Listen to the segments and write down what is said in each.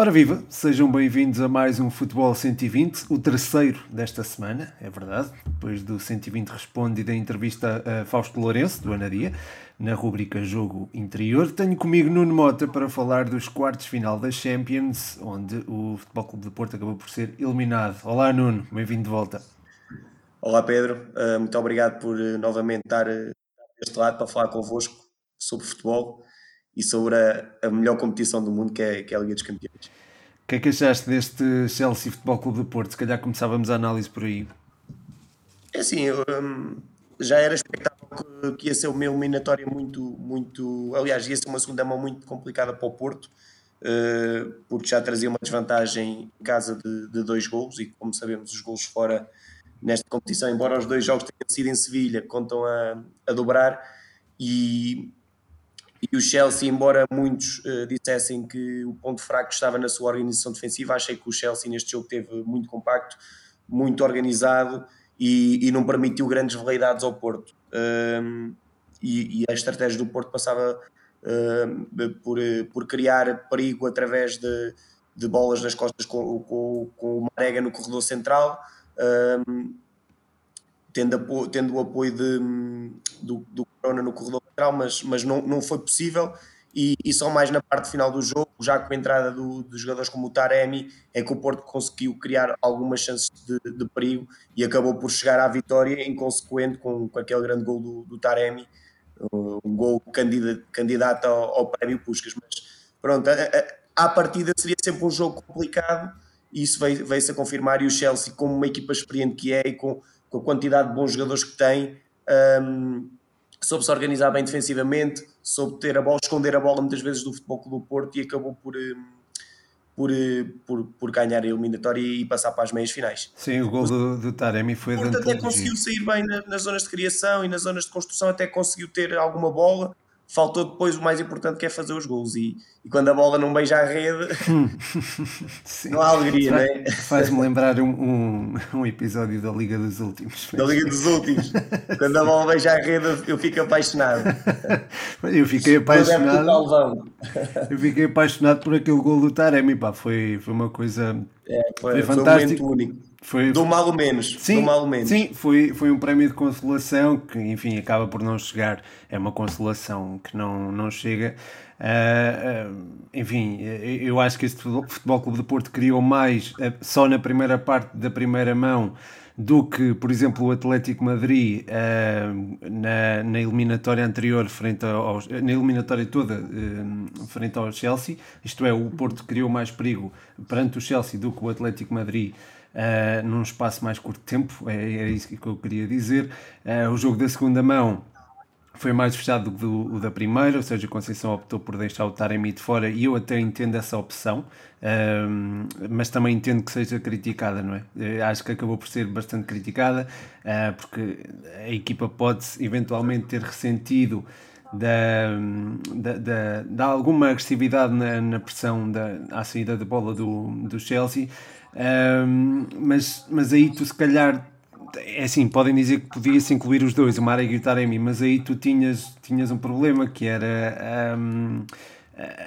Ora viva, sejam bem-vindos a mais um Futebol 120, o terceiro desta semana, é verdade, depois do 120 Responde e da entrevista a Fausto Lourenço, do Anadia, na rubrica Jogo Interior. Tenho comigo Nuno Mota para falar dos quartos final da Champions, onde o Futebol Clube de Porto acabou por ser eliminado. Olá Nuno, bem-vindo de volta. Olá Pedro, uh, muito obrigado por uh, novamente estar deste lado para falar convosco sobre futebol e sobre a, a melhor competição do mundo que é, que é a Liga dos Campeões. O que é que achaste deste Chelsea Futebol Clube do Porto? Se calhar começávamos a análise por aí. É assim, um, já era expectável que, que, ia ser uma eliminatória muito, muito. Aliás, ia ser uma segunda mão muito complicada para o Porto, uh, porque já trazia uma desvantagem em casa de, de dois golos, e como sabemos, os golos fora nesta competição, embora os dois jogos tenham sido em Sevilha, contam a, a dobrar. E, e o Chelsea, embora muitos uh, dissessem que o ponto fraco estava na sua organização defensiva, achei que o Chelsea neste jogo teve muito compacto, muito organizado e, e não permitiu grandes veleidades ao Porto. Um, e, e, a estratégia do Porto passava por, por criar perigo através de, de bolas nas costas com, com, com o Marega no corredor central, um, tendo, tendo o apoio de, do, do Corona no corredor lateral, mas, mas não, não foi possível. E, e, só mais na parte final do jogo, já com a entrada do, dos jogadores como o Taremi, é que o Porto conseguiu criar algumas chances de, de perigo e acabou por chegar à vitória, inconsequente com, com aquele grande gol do, do Taremi, um gol candidato, candidato ao, ao prémio Puscas. Mas pronto, a, a, à partida seria sempre um jogo complicado e isso veio-se veio a confirmar. E o Chelsea, como uma equipa experiente que é e com, com a quantidade de bons jogadores que tem, um, soube se organizar bem defensivamente, soube ter a bola, esconder a bola muitas vezes do Futebol Clube do Porto e acabou por, por, hum, por, por ganhar a eliminatória e passar para as meias finais. Sim, o gol do, do Taremi foi o Porto até conseguiu sair bem na, nas zonas de criação e nas zonas de construção, até conseguiu ter alguma bola, faltou depois o mais importante que é fazer os gols. E, e quando a bola não beija a rede não há alegria, não é? Faz-me lembrar um, um, um, episódio da Liga dos Últimos. Da Liga dos Últimos. Quando a bola beija a rede eu fico apaixonado. Eu fiquei apaixonado. Eu fiquei apaixonado por aquele gol do Taremi pá, foi, foi uma coisa é, foi, foi fantástico um único foi, do mal ou menos. Sim, do mal menos. sim foi, foi um prémio de consolação que, enfim, acaba por não chegar. É uma consolação que não, não chega. Uh, uh, enfim, eu acho que este Futebol Clube de Porto criou mais uh, só na primeira parte da primeira mão do que, por exemplo, o Atlético Madrid na, na eliminatória anterior, frente aos, na eliminatória toda, frente ao Chelsea. Isto é, o Porto criou mais perigo perante o Chelsea do que o Atlético Madrid uh, num espaço mais curto de tempo, é, é isso que eu queria dizer. Uh, o jogo da segunda mão foi mais fechado do que o da primeira, ou seja, a Conceição optou por deixar o Taremi de fora e eu até entendo essa opção, uh, mas também entendo que seja criticada, não é? Uh, acho que acabou por ser bastante criticada, uh, porque a equipa pode eventualmente ter ressentido da, da, da, da alguma agressividade na, na pressão da, à saída da bola do, do Chelsea, um, mas, mas aí tu se calhar é assim, podem dizer que podia-se incluir os dois, o Marek e o Taremi, mas aí tu tinhas, tinhas um problema que era um,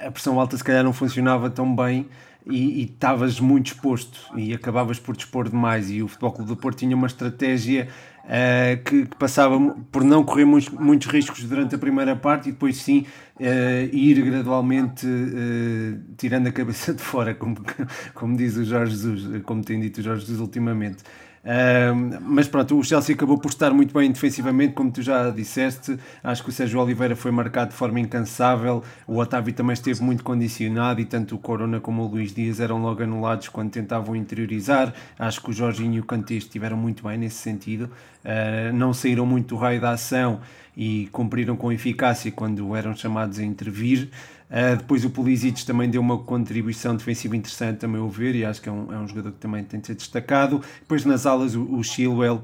a pressão alta se calhar não funcionava tão bem e estavas muito exposto e acabavas por dispor demais e o Futebol Clube do Porto tinha uma estratégia uh, que, que, passava por não correr muitos, muitos, riscos durante a primeira parte e depois sim uh, ir gradualmente uh, tirando a cabeça de fora, como, como diz o Jorge Jesus, como tem dito o Jorge Jesus ultimamente. Mas pronto, o Chelsea acabou por estar muito bem defensivamente, como tu já disseste. Acho que o Sérgio Oliveira foi marcado de forma incansável. O Otávio também esteve muito condicionado e tanto o Corona como o Luís Dias eram logo anulados quando tentavam interiorizar. Acho que o Jorginho e o Kanté estiveram muito bem nesse sentido. Uh, não saíram muito do raio da ação e cumpriram com eficácia quando eram chamados a intervir. Uh, depois o Pulisic também deu uma contribuição defensiva interessante, a meu ver, e acho que é um, é um jogador que também tem de ser destacado. Depois nas alas o, o Chilwell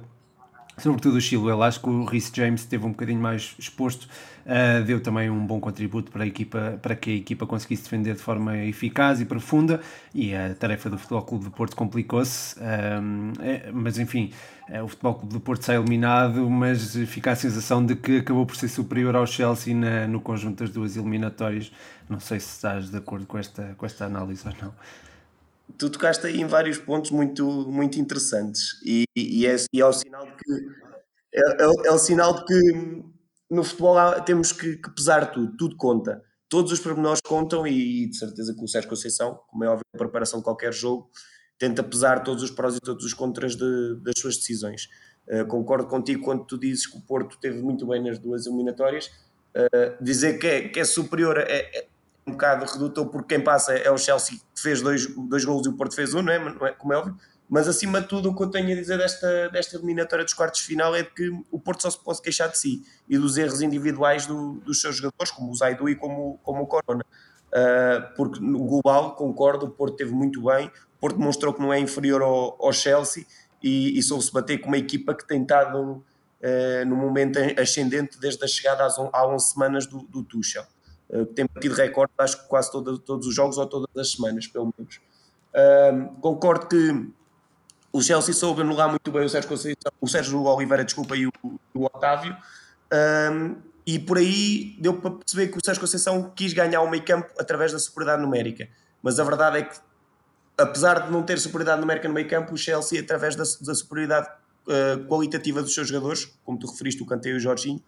sobretudo o Chilwell. Acho que o Rhys James esteve um bocadinho mais exposto, uh, deu também um bom contributo para, a equipa, para que a equipa conseguisse defender de forma eficaz e profunda e a tarefa do Futebol Clube do Porto complicou-se, é, mas enfim, é, o Futebol Clube do Porto sai eliminado, mas fica a sensação de que acabou por ser superior ao Chelsea na, no conjunto das duas eliminatórias. Não sei se estás de acordo com esta, com esta análise ou não tu tocaste aí em vários pontos muito, muito interessantes e, e, é, e é o sinal de que é, é, é, o sinal de que no futebol temos que, que, pesar tudo, tudo conta. Todos os pormenores contam e, de certeza que o Sérgio Conceição, como é óbvio, a preparação de qualquer jogo, tenta pesar todos os prós e todos os contras de, das suas decisões. Uh, concordo contigo quando tu dizes que o Porto teve muito bem nas duas eliminatórias. Uh, dizer que é, que é superior é um bocado redutor porque quem passa é o Chelsea que fez dois, dois golos e o Porto fez um, não é? não é? Como é óbvio. Mas acima de tudo, o que eu tenho a dizer desta, desta eliminatória dos quartos de final é que o Porto só se pode queixar de si e dos erros individuais do, dos seus jogadores, como o Zaidu e como, como o Corona. Uh, porque no global, concordo, o Porto teve muito bem. O Porto demonstrou que não é inferior ao, ao Chelsea e, e soube-se bater com uma equipa que tem estado uh, no momento ascendente desde a chegada às on, há 11 semanas do, do Tuchel. Uh, tem batido recorde, acho que quase todo, todos os jogos ou todas as semanas, pelo menos. Uh, concordo que o Chelsea soube anular muito bem o Sérgio, Conceição, o Sérgio Oliveira desculpa, e o, o Otávio. E por aí deu para perceber que o Sérgio Conceição quis ganhar o meio campo através da superioridade numérica. Mas a verdade é que, apesar de não ter superioridade numérica no meio campo, o Chelsea, através da, da superioridade uh, qualitativa dos seus jogadores, como tu referiste, o Kanté e o Jorginho,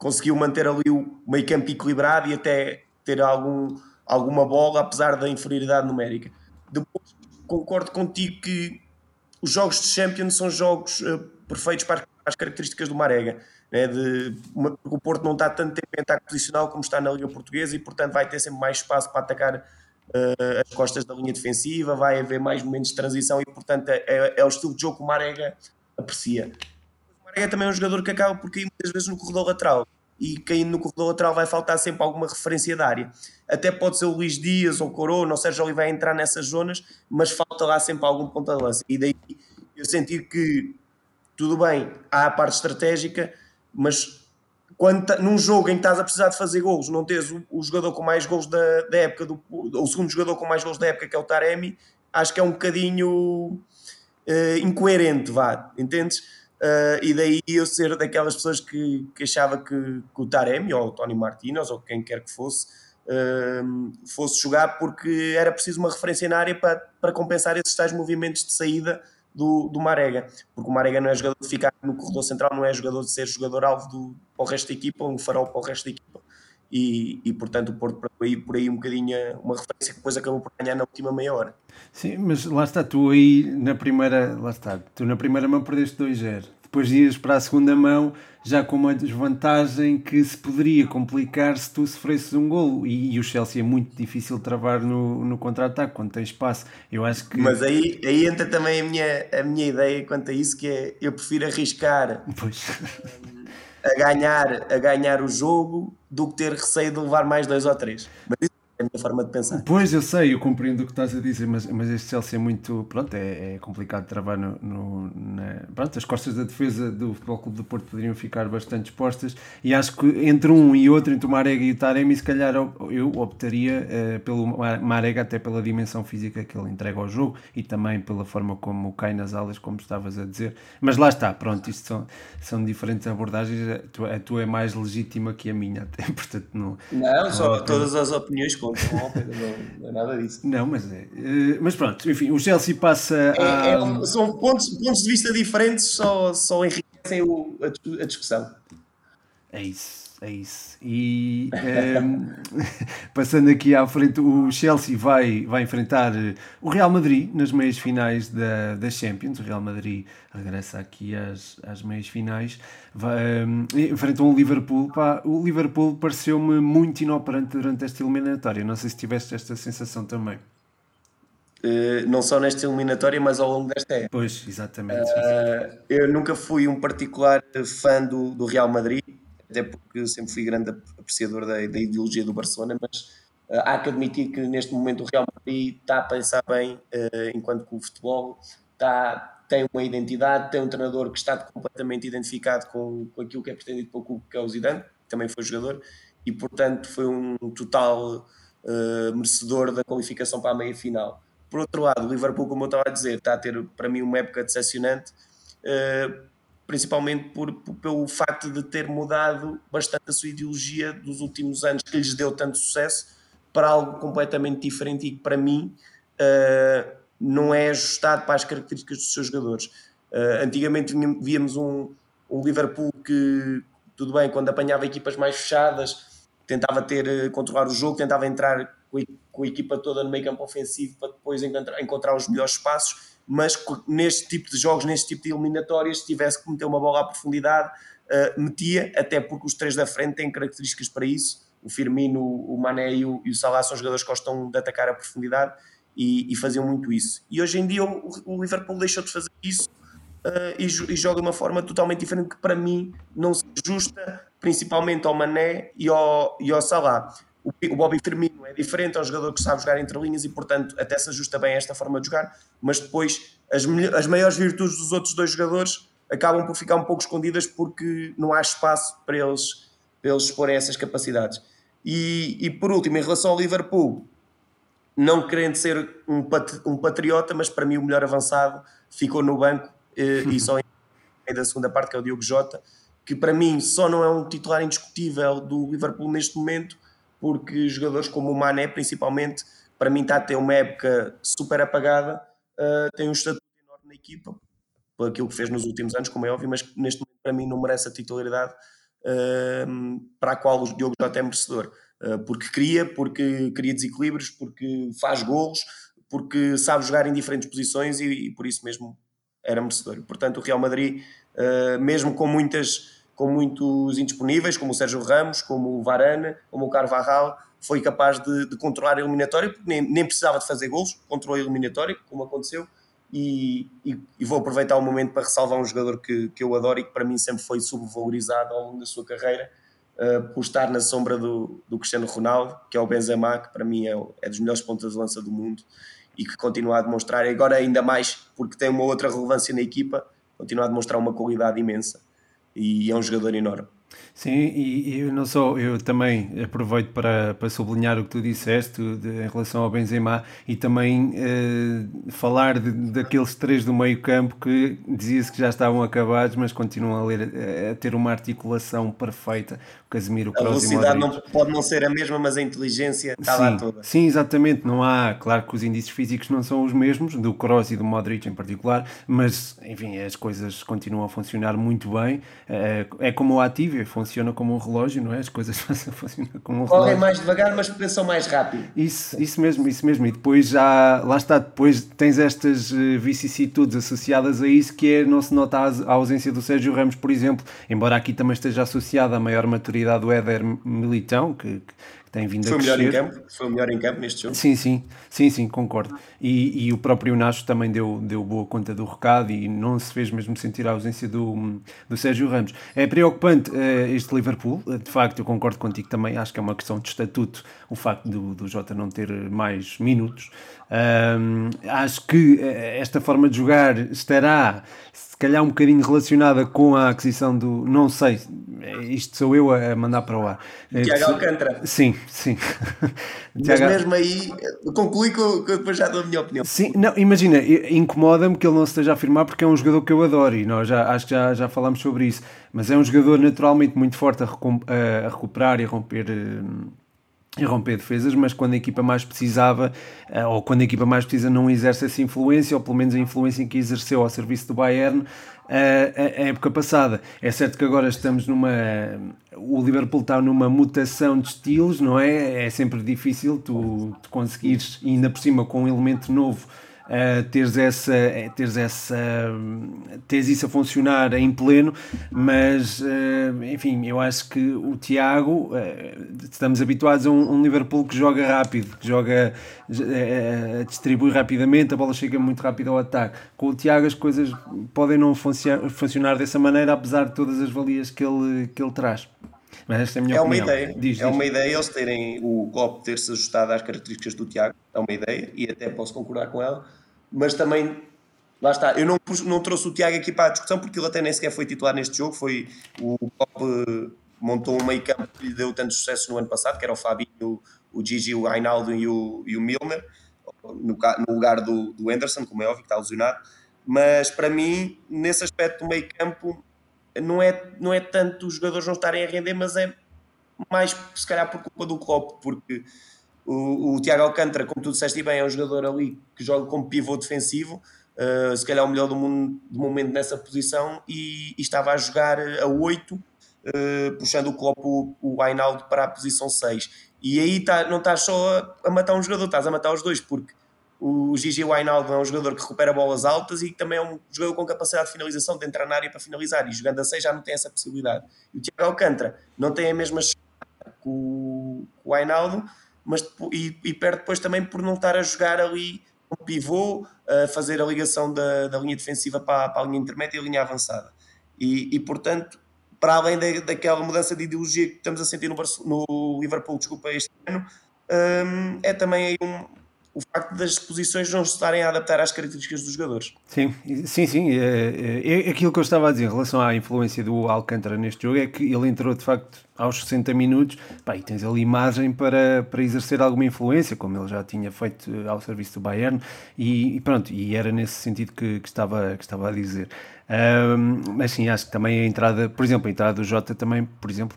conseguiu manter ali o meio campo equilibrado e até ter algum, alguma bola, apesar da inferioridade numérica. Depois, concordo contigo que os jogos de Champions são jogos uh, perfeitos para as características do Marega. Né, de, uma, o Porto não está tanto tempo em ataque posicional como está na Liga Portuguesa e, portanto, vai ter sempre mais espaço para atacar uh, as costas da linha defensiva, vai haver mais momentos de transição e, portanto, é, é, o estilo de jogo que o Marega aprecia. O Marega também é um jogador que acaba por cair muitas vezes no corredor lateral e caindo no corredor lateral vai faltar sempre alguma referência da área. Até pode ser o Luís Dias ou Corona, ou ele vai entrar nessas zonas, mas falta lá sempre algum ponta de lança. E daí eu senti que, tudo bem, há a parte estratégica, mas quando num jogo em que estás a precisar de fazer gols, não tens o, o jogador com mais gols da, da época, do, o segundo jogador com mais gols da época, que é o Taremi, acho que é um bocadinho uh, incoerente, vá, entendes? Uh, e daí eu ser daquelas pessoas que, que achava que, que o Taremi ou o Tony Martinez ou quem quer que fosse uh, fosse jogar porque era preciso uma referência na área para, para compensar esses tais movimentos de saída do, do Marega, porque o Marega não é jogador de ficar no corredor central, não é jogador de ser jogador-alvo do, para o resto da equipa, um farol para o resto da equipa. E, e portanto o Porto por aí, por aí um bocadinho uma referência que depois acabou por ganhar na última meia hora. Sim, mas lá está, tu aí na primeira, lá está, tu na primeira mão perdeste 2-0, depois ias para a segunda mão já com uma desvantagem que se poderia complicar se tu sofresses um golo. E, e o Chelsea é muito difícil travar no, no contra-ataque quando tem espaço, eu acho que... Mas aí, aí entra também a minha, a minha ideia quanto a isso, que é, eu prefiro arriscar... Pois a ganhar, a ganhar o jogo do que ter receio de levar mais dois ou três. Mas a minha forma de pensar. Pois, eu sei, eu compreendo o que estás a dizer, mas, mas este Chelsea é muito. Pronto, é, é complicado travar no. no na, pronto, as costas da defesa do Futebol Clube do Porto poderiam ficar bastante expostas e acho que entre um e outro, entre o Marega e o Taremi, se calhar eu optaria uh, pelo Marega, até pela dimensão física que ele entrega ao jogo e também pela forma como cai nas alas, como estavas a dizer. Mas lá está, pronto, isto são, são diferentes abordagens. A tua, a tua é mais legítima que a minha, até, portanto não. Não, só todas as opiniões com não, é nada disso. Não, mas é. Eh, mas pronto, enfim, o Chelsea passa é, a... é, são pontos, pontos de vista diferentes, só, só enriquecem o, a, a discussão. É isso é isso. E um, ehm, passando aqui à frente, o Chelsea vai, vai enfrentar eh, o Real Madrid nas meias finais da, da Champions. O Real Madrid regressa aqui às, às meias finais. Vai, um, ehm, enfrentam o Liverpool. Pá, o Liverpool pareceu-me muito inoperante durante esta eliminatória. Não sei se tiveste esta sensação também. Uh, não só nesta eliminatória, mas ao longo desta época. Pois, exatamente. Uh, eu nunca fui um particular fã do, do Real Madrid até porque sempre fui grande apreciador da, da ideologia do Barcelona, mas uh, há que admitir que neste momento o Real Madrid está a pensar bem, uh, enquanto que o futebol está, tem uma identidade, tem um treinador que está completamente identificado com, com aquilo que é pretendido pelo clube, que é o Zidane, que também foi jogador, e portanto foi um total uh, merecedor da qualificação para a meia final. Por outro lado, o Liverpool, como eu estava a dizer, está a ter para mim uma época decepcionante, principalmente por, por, pelo facto de ter mudado bastante a sua ideologia dos últimos anos, que lhes deu tanto sucesso, para algo completamente diferente e que para mim uh, não é ajustado para as características dos seus jogadores. Uh, antigamente víamos um, um Liverpool que, tudo bem, quando apanhava equipas mais fechadas, tentava ter, eh, controlar o jogo, tentava entrar com a, equipa toda no meio campo ofensivo para depois encontrar, encontrar os melhores espaços, mas neste tipo de jogos, neste tipo de eliminatórias, se tivesse que meter uma bola à profundidade, uh, metia, até porque os três da frente têm características para isso. O Firmino, o Mané e o, e o Salah são jogadores que gostam de atacar a profundidade e, e faziam muito isso. E hoje em dia o, o Liverpool deixou de fazer isso uh, e, e, joga de uma forma totalmente diferente que para mim não se ajusta principalmente ao Mané e ao, e ao Salah. O, o Bobby Firmino é diferente, é um jogador que sabe jogar entre linhas e portanto até se ajusta bem a esta forma de jogar, mas depois as, as maiores virtudes dos outros dois jogadores acabam por ficar um pouco escondidas porque não há espaço para eles, para eles exporem essas capacidades. E, e por último, em relação ao Liverpool, não querendo ser um, pat, um patriota, mas para mim o melhor avançado ficou no banco eh, e só em da segunda parte, que é o Diogo Jota, que para mim só não é um titular indiscutível do Liverpool neste momento, porque jogadores como o Mané, principalmente, para mim está a ter uma época super apagada, uh, tem um estatuto enorme na equipa, por aquilo que fez nos últimos anos, como é óbvio, mas neste momento para mim não merece a titularidade uh, para a qual o Diogo Jota é merecedor. Uh, porque cria, porque cria desequilíbrios, porque faz golos, porque sabe jogar em diferentes posições e, e por isso mesmo era merecedor. Portanto, o Real Madrid, uh, mesmo com muitas com muitos indisponíveis, como o Sérgio Ramos, como o Varane, como o Carvajal, foi capaz de, de controlar a eliminatória, porque nem, nem, precisava de fazer golos, controlou a eliminatória, como aconteceu, e, e, e, vou aproveitar o momento para ressalvar um jogador que, que eu adoro e que para mim sempre foi subvalorizado ao longo da sua carreira, uh, por estar na sombra do, do Cristiano Ronaldo, que é o Benzema, que para mim é, é dos melhores pontas de lança do mundo, e que continua a demonstrar, agora ainda mais porque tem uma outra relevância na equipa, continua a demonstrar uma qualidade imensa e é um jogador enorme. Sim, e, eu não só, eu também aproveito para, para sublinhar o que tu disseste de, em relação ao Benzema e também eh, falar de, daqueles três do meio campo que dizia-se que já estavam acabados, mas continuam a, ler, a ter uma articulação perfeita. O Casemiro, a velocidade não, pode não ser a mesma, mas a inteligência está sim, lá toda. Sim, exatamente. Não há, claro que os índices físicos não são os mesmos, do Kroos e do Modric em particular, mas enfim, as coisas continuam a funcionar muito bem. É, é como o ativo, funciona como um relógio, não é? As coisas funcionam como um relógio. Correm mais devagar, mas pensam mais rápido. Isso, isso mesmo, isso mesmo. E depois já, lá está, depois tens estas eh, vicissitudes associadas a isso que é, não se nota a ausência do Sérgio Ramos, por exemplo, embora aqui também esteja associada a maior maturidade do Éder Militão, que, que tem vindo foi a crescer. Melhor em campo, foi o melhor em campo neste jogo. Sim, sim, sim, sim, concordo. E, e o próprio Nacho também deu, deu boa conta do recado e não se fez mesmo sentir a ausência do, do Sérgio Ramos. É preocupante uh, este Liverpool, de facto, eu concordo contigo também, acho que é uma questão de estatuto o facto do, do Jota não ter mais minutos. Um, acho que eh, esta forma de jogar estará se calhar um bocadinho relacionada com a aquisição do. Não sei, isto sou eu a mandar para o ar. Tiago Alcântara. Sim, sim. Mas Tiago... mesmo aí, conclui que eu depois já dou a minha opinião. Sim, não, imagina, incomoda-me que ele não se esteja a afirmar porque é um jogador que eu adoro e nós já, acho que já, já falámos sobre isso. Mas é um jogador naturalmente muito forte a, a recuperar e a romper. E romper defesas, mas quando a equipa mais precisava, eh, ou quando a equipa mais precisa, não exerce essa influência, ou pelo menos a influência que exerceu ao serviço do Bayern eh, a época passada. É certo que agora estamos numa. O Liverpool está numa mutação de estilos, não é? É sempre difícil tu, tu conseguires, ainda por cima com um elemento novo uh, teres, essa, eh, teres, essa, teres isso a funcionar em pleno, mas uh, enfim, eu acho que o Tiago, uh, estamos habituados a um, um, Liverpool que joga rápido, que joga, distribui rapidamente, a bola chega muito rápido ao ataque. Com o Tiago as coisas podem não funcionar dessa maneira, apesar de todas as valias que ele, que ele traz. Mas esta é a minha é. Uma ideia. Diz, é diz. uma ideia eles terem o Klopp ter-se ajustado às características do Tiago, é uma ideia, e até posso concordar com ela mas também Lá está, eu não, não trouxe o Tiago aqui para a discussão porque ele até nem sequer foi titular neste jogo. Foi o Klopp montou um meio campo que lhe deu tanto sucesso no ano passado, que era o Fabinho, o Gigi, o Reinaldo e o, e o Milner, no, no lugar do, do Anderson, como é óbvio, que está lesionado. Mas para mim, nesse aspecto do meio campo, não é, não é tanto os jogadores não estarem a render, mas é mais se calhar por culpa do Klopp, porque o, o Tiago Alcântara, como tu disseste bem, é um jogador ali que joga como pivô defensivo, uh, se calhar o melhor do, mundo, do momento nessa posição, e, e estava a jogar a 8, uh, eh, puxando o Klopp o, Ainaldo para a posição 6. E aí tá, não estás só a, matar um jogador, estás a matar os dois, porque o Gigi Wijnaldum é um jogador que recupera bolas altas e também é um jogador com capacidade de finalização, de entrar na área para finalizar, e jogando a 6 já não tem essa possibilidade. E o Tiago Alcântara não tem a mesma com o Wijnaldum, mas e, e perde depois também por não estar a jogar ali um pivô, a fazer a ligação da, da linha defensiva para, para, a linha intermédia e a linha avançada. E, e portanto, para além da, daquela mudança de ideologia que estamos a sentir no, no Liverpool, desculpa, este ano, um, é também um, o facto das posições não se estarem a adaptar às características dos jogadores. Sim, sim, sim. É, é, é, aquilo que eu estava a dizer em relação à influência do Alcântara neste jogo é que ele entrou de facto aos 60 minutos pá, e tens ali imagem para, para exercer alguma influência, como ele já tinha feito ao serviço do Bayern, e, e pronto, e era nesse sentido que, que, estava, que estava a dizer. Um, mas sim, acho que também a entrada, por exemplo, a entrada do Jota também, por exemplo,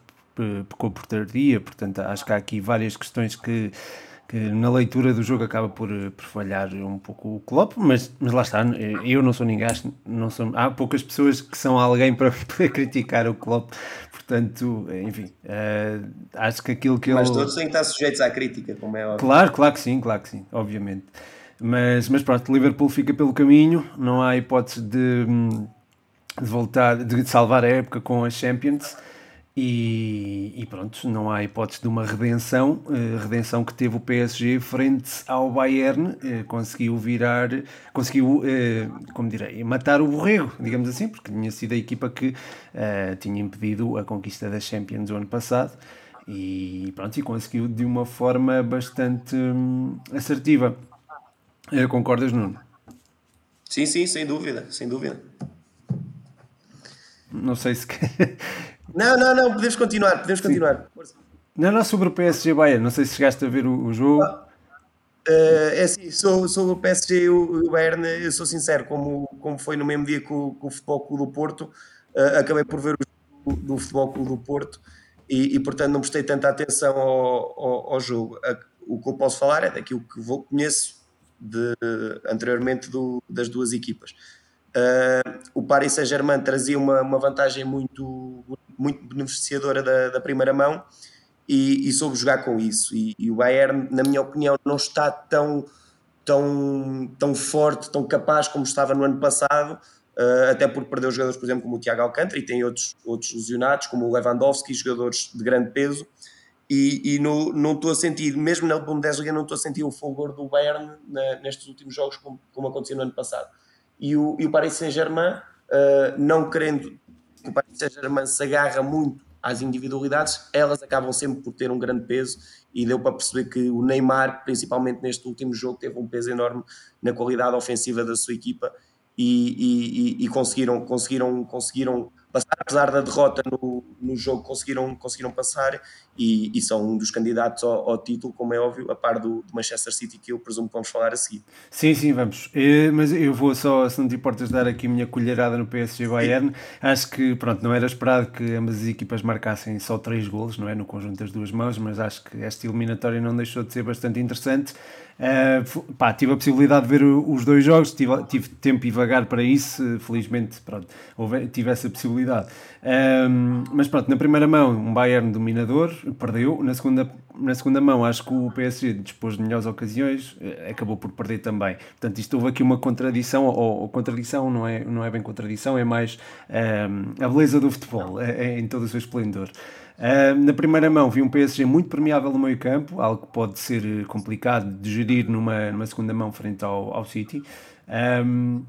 pecou por tardia, portanto acho que há aqui várias questões que que na leitura do jogo acaba por, eh, por falhar um pouco o Klopp, mas, mas lá está, eh, eu não sou ninguém, não sou, há poucas pessoas que são alguém para poder criticar o Klopp, portanto, enfim, uh, acho que aquilo que mas ele... Mas todos têm que estar sujeitos à crítica, como é óbvio. Claro, claro que sim, claro que sim, obviamente. Mas, mas pronto, Liverpool fica pelo caminho, não há hipótese de, de voltar, de salvar a época com as Champions. E, e, pronto, não há hipótese de uma redenção, uh, redenção que teve o PSG frente ao Bayern, uh, conseguiu virar, conseguiu, uh, como direi, matar o borrego, digamos assim, porque tinha sido a equipa que tinha impedido a conquista da Champions o ano passado e pronto, e conseguiu de uma forma bastante hum, assertiva. concordas, Nuno? Sim, sim, sem dúvida, sem dúvida. Não sei se Não, não, não, podemos continuar, podemos Sim. continuar. Não, não, sobre o PSG Bayern, não sei se chegaste a ver o, o jogo. Uh, é assim, sou, sou o PSG e o, Bayern, eu sou sincero, como, como foi no mesmo dia que o, o Futebol Clube do Porto, uh, acabei por ver o jogo do Futebol Clube do Porto e, e portanto não prestei tanta atenção ao, ao, ao jogo. O que eu posso falar é daquilo que vou, conheço de, anteriormente do, das duas equipas. Uh, o Paris Saint-Germain trazia uma, uma vantagem muito, muito beneficiadora da, da primeira mão e, e, soube jogar com isso. E, e, o Bayern, na minha opinião, não está tão, tão, tão forte, tão capaz como estava no ano passado, uh, até porque perdeu jogadores, por exemplo, como o Thiago Alcântara e tem outros, outros lesionados, como o Lewandowski, jogadores de grande peso. E, e no, não estou a sentir, mesmo na Bundesliga, não estou a sentir o fulgor do Bayern na, nestes últimos jogos, como, como aconteceu no ano passado e o, e o Paris Saint-Germain, uh, não querendo que o Paris Saint-Germain se agarra muito às individualidades, elas acabam sempre por ter um grande peso e deu para perceber que o Neymar, principalmente neste último jogo, teve um peso enorme na qualidade ofensiva da sua equipa e, e, e conseguiram, conseguiram, conseguiram passar, apesar da derrota no, no jogo, conseguiram, conseguiram passar e, e são um dos candidatos ao, ao, título, como é óbvio, a par do, do, Manchester City, que eu presumo que vamos falar a seguir. Sim, sim, vamos. Eh, mas eu vou só, se não te importas, dar aqui a minha colherada no PSG Bayern. Sim. Acho que, pronto, não era esperado que ambas as equipas marcassem só três golos, não é? No conjunto das duas mãos, mas acho que esta eliminatória não deixou de ser bastante interessante. Uh, pá, tive a possibilidade de ver os dois jogos, tive, tive tempo e vagar para isso, felizmente pronto, houve, tive essa possibilidade. Um, mas pronto, na primeira mão, um Bayern dominador, perdeu. Na segunda, na segunda mão, acho que o PSG dispôs de melhores ocasiões, eh, acabou por perder também. Portanto, isto houve aqui uma contradição, ou, ou contradição, não é, não é bem contradição, é mais um, a beleza do futebol, é, é em todo o seu esplendor. Uh, na primeira mão vi um PSG muito permeável no meio campo, algo que pode ser complicado de gerir numa, numa segunda mão frente ao, ao City. Um,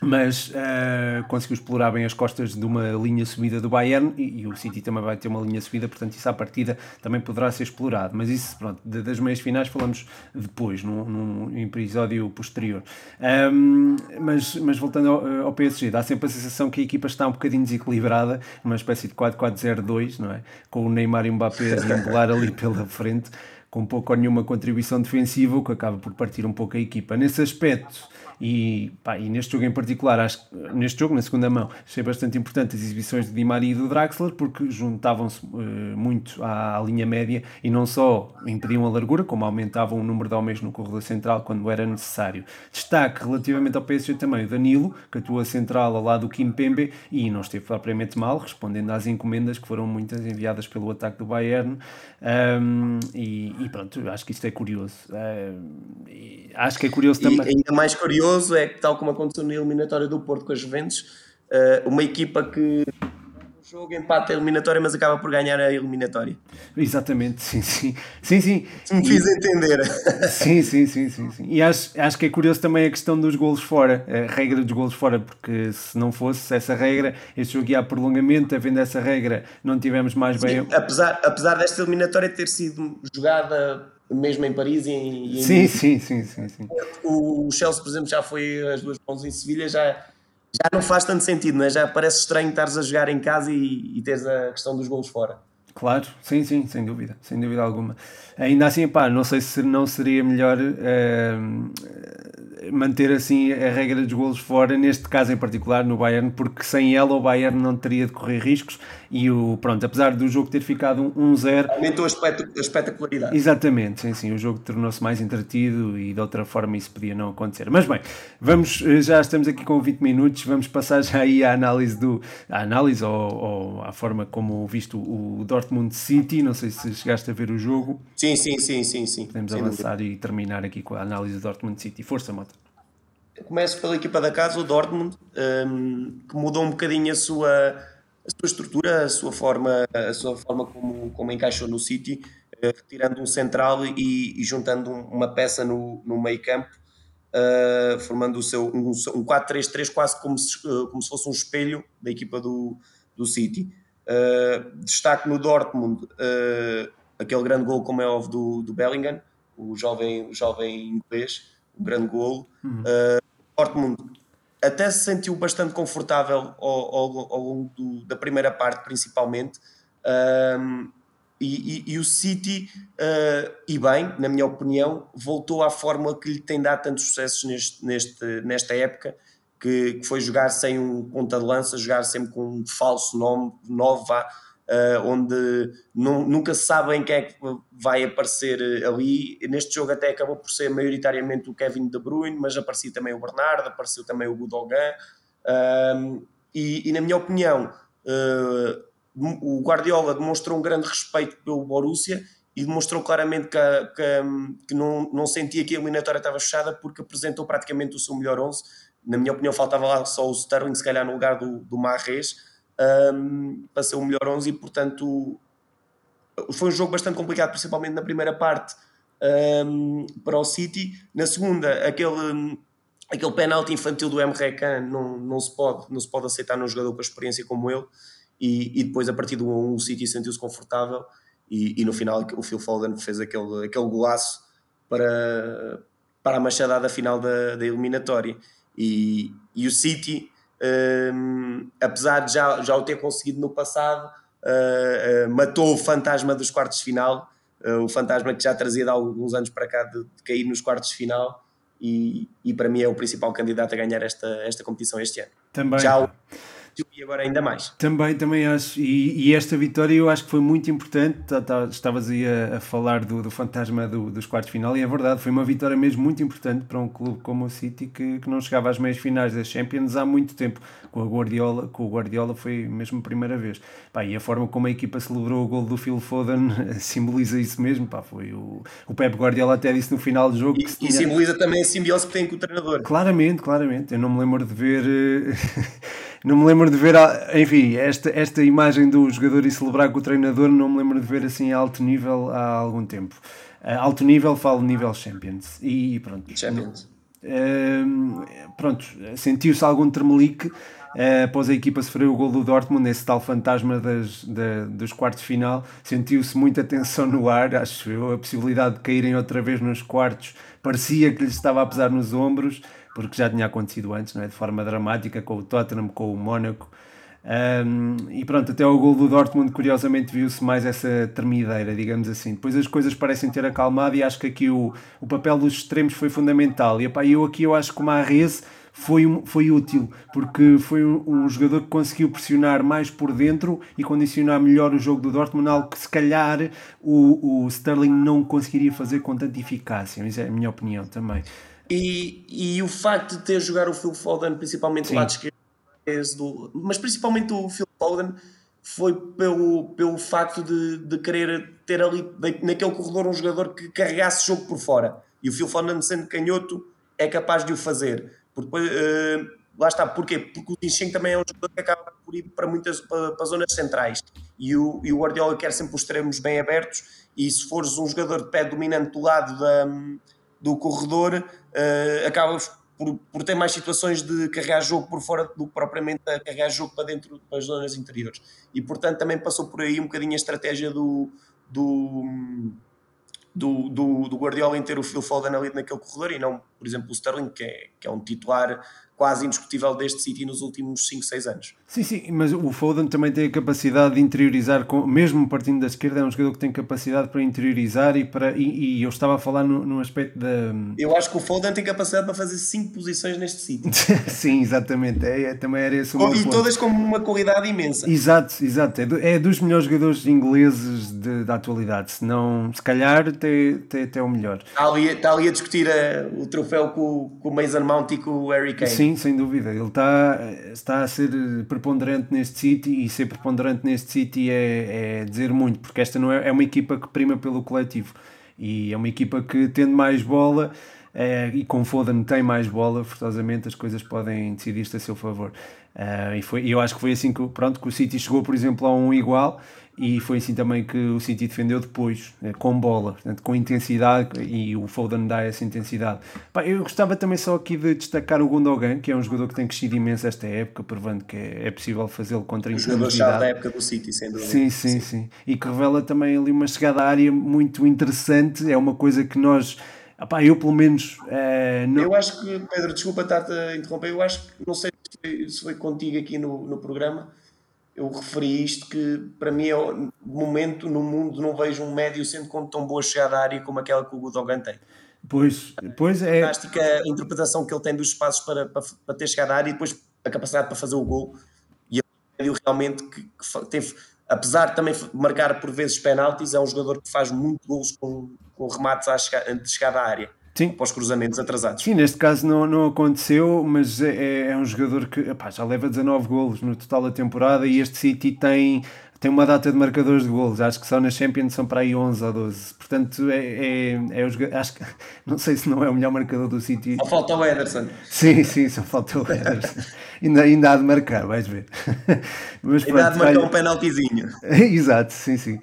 mas uh, conseguiu explorar bem as costas de uma linha subida do Bayern e, e, o City também vai ter uma linha subida, portanto isso à partida também poderá ser explorado, mas isso pronto, das meias finais falamos depois, num, num episódio posterior. Um, mas, mas voltando ao, ao, PSG, dá sempre a sensação que a equipa está um bocadinho desequilibrada, numa espécie de 4-4-0-2 não é? com o Neymar e o Mbappé a ali pela frente com pouco ou nenhuma contribuição defensiva, o que acaba por partir um pouco a equipa. Nesse aspecto, e, pá, e neste jogo em particular, acho neste jogo, na segunda mão, achei bastante importante as exibições de Di Maria e do Draxler, porque juntavam-se uh, muito à, à, linha média e não só impediam a largura, como aumentavam o número de homens no corredor central quando era necessário. Destaque relativamente ao PSG também o Danilo, que atua central ao lado do Kim e não esteve propriamente mal, respondendo às encomendas que foram muitas enviadas pelo ataque do Bayern. Um, e, e, pronto, acho que isto é curioso. Um, acho que é curioso também. E ainda mais curioso curioso é que, tal como aconteceu na eliminatória do Porto com as Juventus, eh, uma equipa que jogo empata a eliminatória, mas acaba por ganhar a eliminatória. Exatamente, sim, sim. Sim, sim. Me fiz entender. Sim, sim, sim, sim, sim. E acho, acho que é curioso também a questão dos golos fora, a regra dos golos fora, porque se não fosse essa regra, este jogo ia a prolongamento, havendo essa regra, não tivemos mais sim, bem. Apesar, apesar desta eliminatória ter sido jogada mesmo em Paris e em, sim, sim, sim, sim, sim. O Chelsea, por exemplo, já foi as duas mãos em Sevilha, já, já não faz tanto sentido, não é? já parece estranho estares a jogar em casa e, e teres a questão dos gols fora. Claro, sim, sim, sem dúvida, sem dúvida alguma. Ainda assim, pá, não sei se não seria melhor uh, manter assim a regra dos golos fora, neste caso em particular no Bayern, porque sem ela o Bayern não teria de correr riscos e o, pronto, apesar do jogo ter ficado 1-0... Aumentou a, a espetacularidade. Exatamente, sim, sim, o jogo tornou-se mais entretido e de outra forma isso podia não acontecer. Mas bem, vamos, já estamos aqui com 20 minutos, vamos passar já aí à análise do... à análise ou, ou à forma como visto o Dortmund City, não sei se chegaste a ver o jogo. Sim, sim, sim, sim, sim. Podemos avançar e terminar aqui com a análise do Dortmund City. Força, Mota. Começo pela equipa da casa, o Dortmund, um, que mudou um bocadinho a sua, a sua estrutura, a sua forma, a sua forma como, como encaixou no City, uh, retirando um central e, e juntando uma peça no, no meio campo, uh, formando o seu, um, um 4-3-3 quase como se, uh, como se fosse um espelho da equipa do, do City. destaque no Dortmund aquele grande gol, como é óbvio, do, do Bellingham, o jovem, o jovem inglês, um grande golo. Uhum. Uh, Dortmund até se sentiu bastante confortável ao, ao, ao longo do, da primeira parte, principalmente. Um, e, e, e, o City, uh, e bem, na minha opinião, voltou à fórmula que lhe tem dado tantos sucessos neste, neste, nesta época, que, que, foi jogar sem um ponta de lança, jogar sempre com um falso nome, nova, uh, onde nunca se sabem quem é que vai aparecer ali. Neste jogo até acabou por ser maioritariamente o Kevin De Bruyne, mas apareceu também o Bernardo, apareceu também o Gudogan, uh, e, e, na minha opinião uh, o Guardiola demonstrou um grande respeito pelo Borussia e demonstrou claramente que, que, que, não, não sentia que a eliminatória estava fechada porque apresentou praticamente o seu melhor 11. Na minha opinião, faltava lá só o Sterling, se calhar no lugar do, do Marres, um, para ser o melhor 11 e portanto foi um jogo bastante complicado, principalmente na primeira parte um, para o City. Na segunda, aquele, aquele penalti infantil do Emre Can não, não, se pode, não se pode aceitar num jogador com experiência como ele. E, e depois, a partir do 1, o City sentiu-se confortável. E, e, no final, o Phil Foden fez aquele, aquele golaço para, para a machadada final da, da eliminatória. E, e o City um, apesar de já, já o ter conseguido no passado, uh, uh, matou o fantasma dos quartos de final, uh, o fantasma que já trazia de alguns anos para cá de, de cair nos quartos de final. E, e, para mim é o principal candidato a ganhar esta, esta competição este ano. Também. Já o, e agora ainda mais. Também, também acho. E, e, esta vitória eu acho que foi muito importante. Tá, tá, estavas aí a, a falar do, do fantasma do, dos quartos de final e é verdade, foi uma vitória mesmo muito importante para um clube como o City que, que não chegava às meias finais das Champions há muito tempo. Com, a Guardiola, com o Guardiola foi mesmo a primeira vez. Pá, e a forma como a equipa celebrou o gol do Phil Foden simboliza isso mesmo. Pá, foi o, o Pep Guardiola até disse no final do jogo. E, tinha... e simboliza também a simbiose que tem com o treinador. Claramente, claramente. Eu não me lembro de ver. não me lembro de ver, enfim, esta, esta imagem do jogador e celebrar com o treinador, não me lembro de ver assim a alto nível há algum tempo. A alto nível, falo nível Champions. E pronto. Champions. pronto, sentiu-se algum tremelique uh, após a equipa sofrer o gol do Dortmund, esse tal fantasma das, da, dos quartos de final. Sentiu-se muita tensão no ar, acho eu, a possibilidade de caírem outra vez nos quartos parecia que lhes estava a pesar nos ombros, porque já tinha acontecido antes, não é? de forma dramática, com o Tottenham, com o Mónaco. Um, e pronto, até o gol do Dortmund, curiosamente, viu-se mais essa tremideira, digamos assim. Depois as coisas parecem ter acalmado e acho que aqui o, o papel dos extremos foi fundamental. E epá, eu aqui eu acho que o Marrez foi, foi útil, porque foi um, um, jogador que conseguiu pressionar mais por dentro e condicionar melhor o jogo do Dortmund, algo que se calhar o, o Sterling não conseguiria fazer com tanta eficácia. Mas é a minha opinião também. E, e o facto de ter jogado o Phil Foden, principalmente lá de esquerda, do, mas principalmente o Phil Foden foi pelo, pelo facto de, de querer ter ali naquele corredor um jogador que carregasse o jogo por fora. E o Phil Foden sendo canhoto é capaz de o fazer. Porque, uh, lá está, porquê? Porque o Zinchenko também é um jogador que acaba por ir para muitas para, para zonas centrais. E o, e o Guardiola quer sempre os extremos bem abertos. E se fores um jogador de pé dominante do lado da, do corredor uh, acabas por, por ter mais situações de carregar jogo por fora do que propriamente a carregar jogo para dentro das zonas interiores. E portanto também passou por aí um bocadinho a estratégia do, do, do, do, do Guardiola em ter o Phil Foden ali naquele corredor e não, por exemplo, o Sterling, que é, que é um titular quase indiscutível deste City nos últimos 5, 6 anos. Sim, sim, mas o Foden também tem a capacidade de interiorizar, com, mesmo partindo da esquerda, é um jogador que tem capacidade para interiorizar e para. E, e eu estava a falar no, no aspecto da. Eu acho que o Foden tem capacidade para fazer 5 posições neste sítio. sim, exatamente. É, é, também era esse o E ponto. todas com uma qualidade imensa. Exato, exato. É, do, é dos melhores jogadores ingleses de, da atualidade. Se não, se calhar, até, até, até o melhor. Está ali, está ali a discutir a, eh, o troféu com, com o Mason Mount e com o Harry Kane. Sim, sem dúvida. Ele está, está a ser preponderante neste City e ser preponderante neste City é, é dizer muito, porque esta não é, é uma equipa que prima pelo coletivo e é uma equipa que tendo mais bola é, e com Foden tem mais bola, forçosamente as coisas podem decidir-se a seu favor. Uh, e foi, eu acho que foi assim que, pronto, que o City chegou, por exemplo, a um igual e foi assim também que o City defendeu depois, eh, com bola, portanto, com intensidade e o Foden dá essa intensidade. Eu gostava também só aqui de destacar o Gundogan, que é um jogador que tem crescido imenso esta época, provando que é, é possível fazê-lo contra a jogador-chave da época do City, sem dúvida. Sim, sim, sim. E que revela também ali uma chegada à área muito interessante, é uma coisa que nós... Epá, eu pelo menos. É, não... Eu acho que, Pedro, desculpa estar-te a interromper, eu acho que, não sei se foi, se foi contigo aqui no, no programa, eu referi isto que para mim é o momento no mundo não vejo um médio sendo com tão boa chegada à área como aquela que o Gudogan tem. Pois, pois é. Fantástica a interpretação que ele tem dos espaços para, para, para, ter chegado à área e depois a capacidade para fazer o gol. E é um médio realmente que, que teve, apesar de também marcar por vezes penaltis, é um jogador que faz muito gols com, com remates à chegada, de chegada à área. Sim. Para os cruzamentos atrasados. Sim, neste caso não, não aconteceu, mas é, é um jogador que epá, já leva 19 golos no total da temporada e este City tem, tem uma data de marcadores de golos. Acho que só na Champions são para aí 11 ou 12. Portanto, é, é, é o, acho que não sei se não é o melhor marcador do City. Só falta o Ederson. Sim, sim, só falta o Ederson. ainda, ainda há de marcar, vais ver. Mas, ainda pronto, há de marcar vai... um penaltizinho. Exato, sim, sim.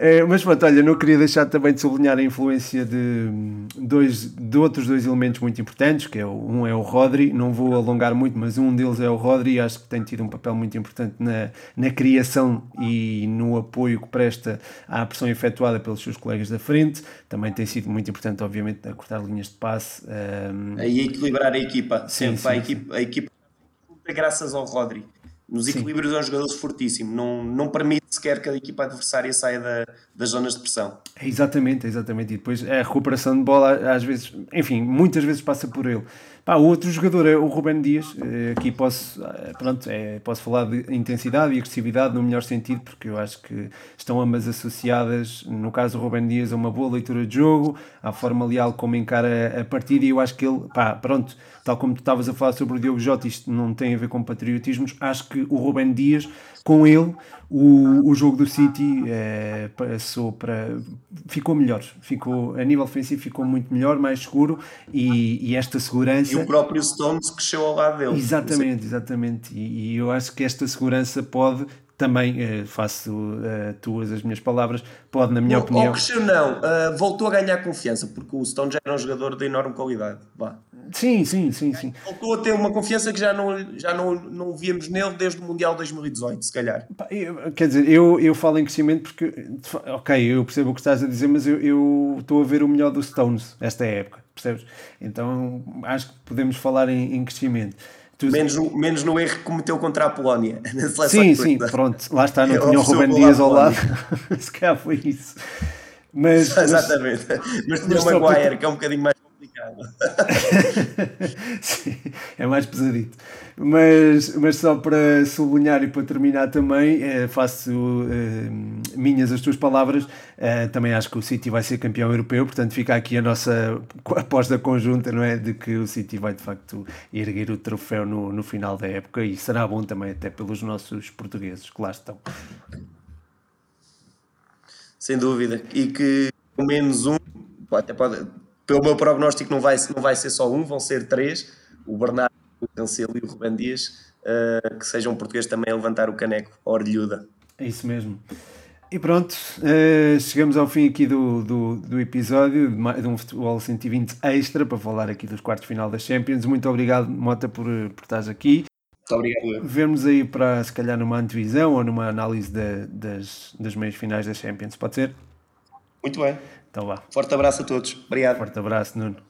É, mas pronto, olha, não queria deixar também de sublinhar a influência de, dois, de outros dois elementos muito importantes, que é o, um é o Rodri, não vou alongar muito, mas um deles é o Rodri e acho que tem tido um papel muito importante na, na criação e no apoio que presta à pressão efetuada pelos seus colegas da frente, também tem sido muito importante, obviamente, a cortar linhas de passe. Um... Aí equilibrar a equipa, sempre, sim, sim. A, equipa, a equipa graças ao Rodri nos equilíbrios é um jogador fortíssimo, não, não permite sequer que a equipa adversária saia da, das zonas de pressão. É exatamente, exatamente. E depois a recuperação de bola, às vezes, enfim, muitas vezes passa por ele. Pá, o outro jogador é o Ruben Dias. Eh, aqui posso, eh, pronto, é, posso falar de intensidade e agressividade no melhor sentido, porque eu acho que estão ambas associadas, no caso do Ruben Dias, a uma boa leitura de jogo, à forma leal como encara a partida. E eu acho que ele, pá, pronto, tal como tu estavas a falar sobre o Diogo Jota, isto não tem a ver com patriotismos. Acho que o Ruben Dias, com ele, o, o jogo do City é, passou para. ficou melhor. Ficou, a nível ofensivo ficou muito melhor, mais seguro e, e esta segurança. O próprio Stones cresceu ao lado dele. Exatamente, exatamente. E, e eu acho que esta segurança pode também uh, faço uh, tuas as minhas palavras, pode, na minha opinião. Ou cresceu, não, uh, voltou a ganhar confiança, porque o Stone já era um jogador de enorme qualidade. Vá. Sim, sim, sim, sim. Voltou a ter uma confiança que já não, já não, não víamos nele desde o Mundial 2018, se calhar. quer dizer, eu, eu falo em crescimento porque, ok, eu percebo o que estás a dizer, mas eu, eu estou a ver o melhor do Stones esta época, percebes? Então acho que podemos falar em, em crescimento. Tu... Menos, no, menos no erro que cometeu contra a Polónia. sim, sim, pronto, lá está, não tinha o Rubem Dias ao lado, se calhar foi isso. Mas, Exatamente, mas, mas tinha o Maguire, que é um bocadinho mais. Sim, é mais pesadito. Mas, mas só para sublinhar e para terminar também, eh, faço eh, minhas as tuas palavras. Eh, também acho que o City vai ser campeão europeu, portanto fica aqui a nossa aposta conjunta, não é? De que o City vai de facto erguer o troféu no, no final da época e será bom também até pelos nossos portugueses que lá estão. Sem dúvida. E que pelo menos um, até pode, pelo meu prognóstico, não vai, não vai ser só um, vão ser três: o Bernardo, o Cancelo e o Ruben Dias, uh, que sejam portugueses também a levantar o caneco, a orelhuda. É isso mesmo. E pronto, uh, chegamos ao fim aqui do, do, do episódio de, de um Futebol 120 extra para falar aqui dos quartos de final das Champions. Muito obrigado, Mota, por, por estares aqui. Muito obrigado. Vemos aí para, se calhar, numa antevisão ou numa análise de, das, das meias finais das Champions. Pode ser? Muito bem. Então vá. Forte abraço a todos. Obrigado. Forte abraço, Nuno.